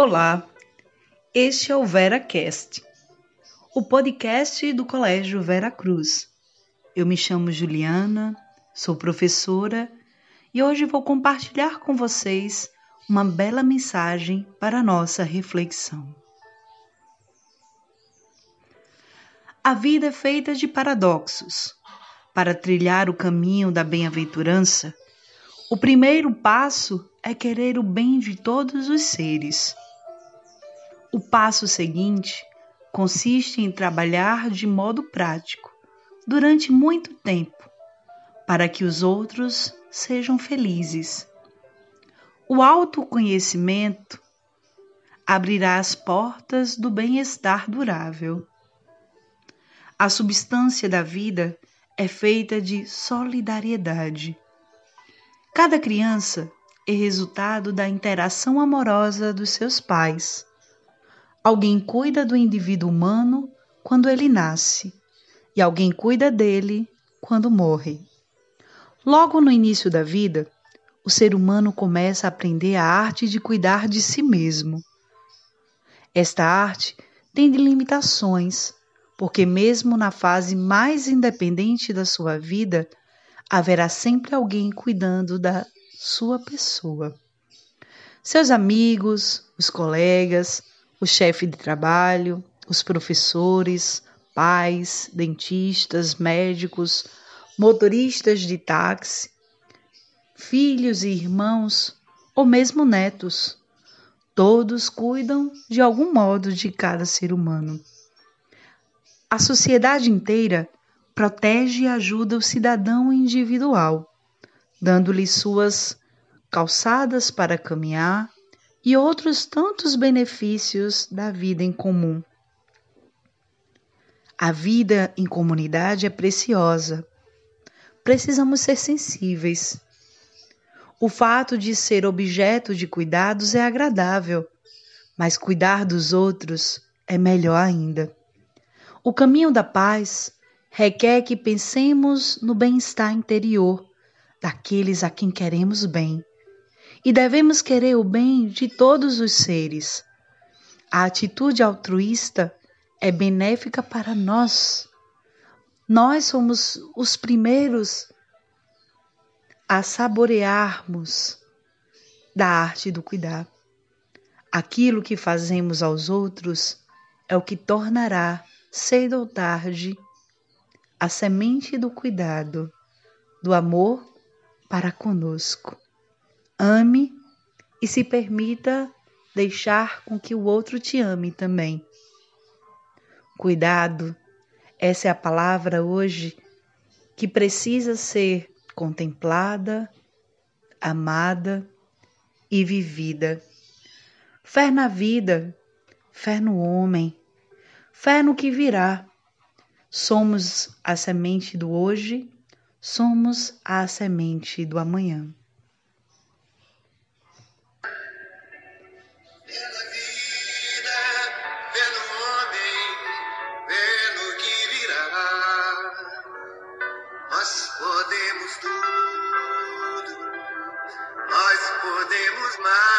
Olá, este é o VeraCast, o podcast do Colégio Vera Cruz. Eu me chamo Juliana, sou professora e hoje vou compartilhar com vocês uma bela mensagem para nossa reflexão. A vida é feita de paradoxos. Para trilhar o caminho da bem-aventurança, o primeiro passo é querer o bem de todos os seres. O passo seguinte consiste em trabalhar de modo prático, durante muito tempo, para que os outros sejam felizes. O autoconhecimento abrirá as portas do bem-estar durável. A substância da vida é feita de solidariedade. Cada criança é resultado da interação amorosa dos seus pais Alguém cuida do indivíduo humano quando ele nasce e alguém cuida dele quando morre. Logo no início da vida, o ser humano começa a aprender a arte de cuidar de si mesmo. Esta arte tem limitações, porque, mesmo na fase mais independente da sua vida, haverá sempre alguém cuidando da sua pessoa. Seus amigos, os colegas, o chefe de trabalho, os professores, pais, dentistas, médicos, motoristas de táxi, filhos e irmãos, ou mesmo netos. Todos cuidam de algum modo de cada ser humano. A sociedade inteira protege e ajuda o cidadão individual, dando-lhe suas calçadas para caminhar, e outros tantos benefícios da vida em comum. A vida em comunidade é preciosa. Precisamos ser sensíveis. O fato de ser objeto de cuidados é agradável, mas cuidar dos outros é melhor ainda. O caminho da paz requer que pensemos no bem-estar interior daqueles a quem queremos bem e devemos querer o bem de todos os seres. A atitude altruísta é benéfica para nós. Nós somos os primeiros a saborearmos da arte do cuidar. Aquilo que fazemos aos outros é o que tornará, cedo ou tarde, a semente do cuidado, do amor para conosco. Ame e se permita deixar com que o outro te ame também. Cuidado, essa é a palavra hoje que precisa ser contemplada, amada e vivida. Fé na vida, fé no homem, fé no que virá. Somos a semente do hoje, somos a semente do amanhã. podemos tudo, nós podemos mais.